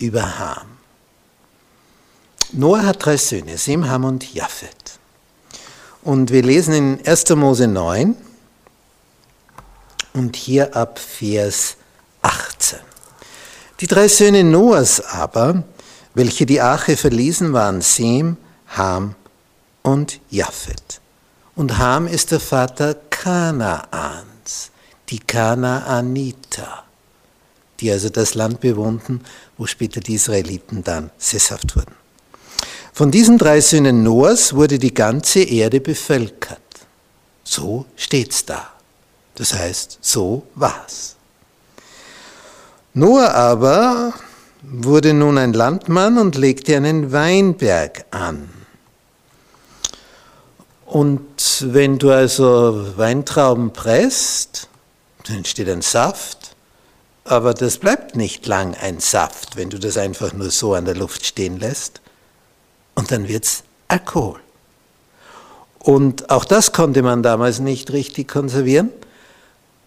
über Ham. Noah hat drei Söhne, Sem, Ham und Japhet. Und wir lesen in 1. Mose 9 und hier ab Vers 18. Die drei Söhne Noahs aber, welche die Arche verließen, waren Sem, Ham und Japhet. Und Ham ist der Vater Kanaans, die Kanaaniter die also das Land bewohnten, wo später die Israeliten dann sesshaft wurden. Von diesen drei Söhnen Noahs wurde die ganze Erde bevölkert. So steht's da. Das heißt, so war's. Noah aber wurde nun ein Landmann und legte einen Weinberg an. Und wenn du also Weintrauben presst, dann entsteht ein Saft aber das bleibt nicht lang ein Saft, wenn du das einfach nur so an der Luft stehen lässt. Und dann wird es Alkohol. Und auch das konnte man damals nicht richtig konservieren.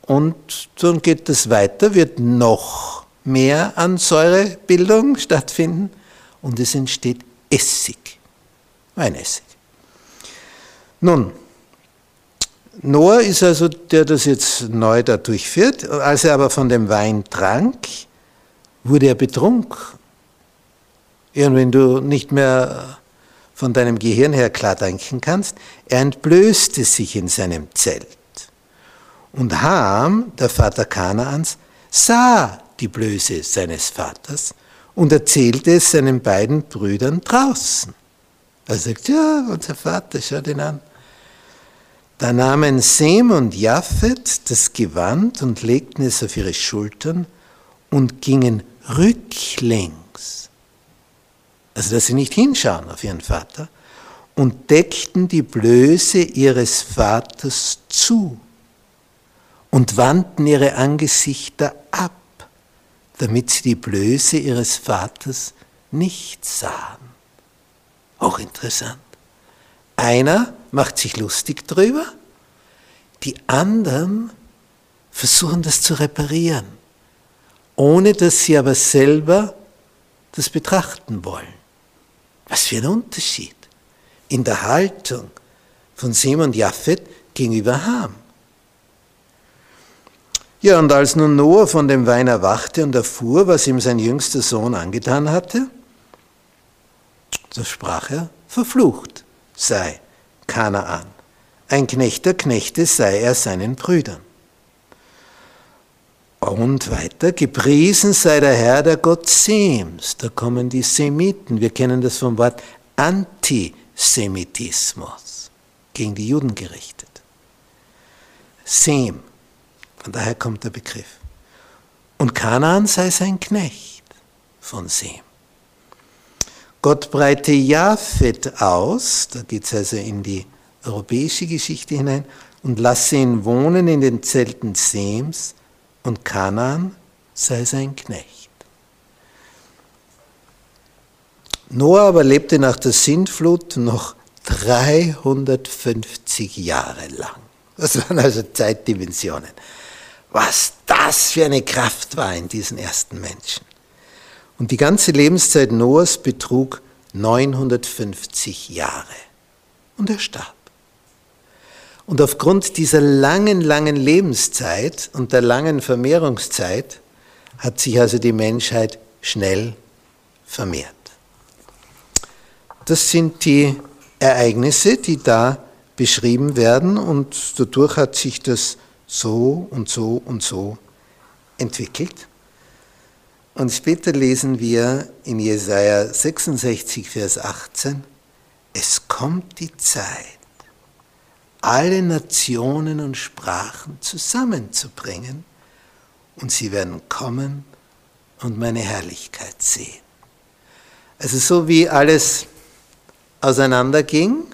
Und dann geht es weiter, wird noch mehr an Säurebildung stattfinden und es entsteht Essig, Weinessig. Nun, Noah ist also, der das jetzt neu da durchführt. Als er aber von dem Wein trank, wurde er betrunken. Und wenn du nicht mehr von deinem Gehirn her klar denken kannst, er entblößte sich in seinem Zelt. Und Ham, der Vater Kanaans, sah die Blöße seines Vaters und erzählte es seinen beiden Brüdern draußen. Er sagt, ja, unser Vater, schau den an. Da nahmen Sem und Japhet das Gewand und legten es auf ihre Schultern und gingen rücklings, also dass sie nicht hinschauen auf ihren Vater, und deckten die Blöße ihres Vaters zu und wandten ihre Angesichter ab, damit sie die Blöße ihres Vaters nicht sahen. Auch interessant. Einer macht sich lustig drüber, die anderen versuchen das zu reparieren, ohne dass sie aber selber das betrachten wollen. Was für ein Unterschied in der Haltung von Sem und Japhet gegenüber Ham. Ja, und als nun Noah von dem Wein erwachte und erfuhr, was ihm sein jüngster Sohn angetan hatte, so sprach er, verflucht sei Kanaan. Ein Knecht der Knechte sei er seinen Brüdern. Und weiter, gepriesen sei der Herr, der Gott Sems. Da kommen die Semiten. Wir kennen das vom Wort Antisemitismus, gegen die Juden gerichtet. Sem, von daher kommt der Begriff. Und Kanaan sei sein Knecht von Sem. Gott breite Japhet aus, da geht es also in die europäische Geschichte hinein, und lasse ihn wohnen in den Zelten Sems, und Kanaan sei sein Knecht. Noah aber lebte nach der Sintflut noch 350 Jahre lang. Das waren also Zeitdimensionen. Was das für eine Kraft war in diesen ersten Menschen. Und die ganze Lebenszeit Noahs betrug 950 Jahre. Und er starb. Und aufgrund dieser langen, langen Lebenszeit und der langen Vermehrungszeit hat sich also die Menschheit schnell vermehrt. Das sind die Ereignisse, die da beschrieben werden und dadurch hat sich das so und so und so entwickelt. Und später lesen wir in Jesaja 66, Vers 18, es kommt die Zeit, alle Nationen und Sprachen zusammenzubringen und sie werden kommen und meine Herrlichkeit sehen. Also so wie alles auseinanderging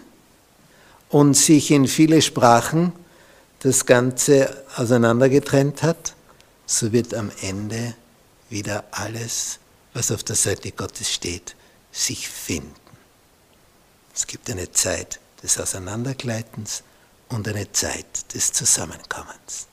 und sich in viele Sprachen das Ganze auseinandergetrennt hat, so wird am Ende wieder alles, was auf der Seite Gottes steht, sich finden. Es gibt eine Zeit des Auseinandergleitens und eine Zeit des Zusammenkommens.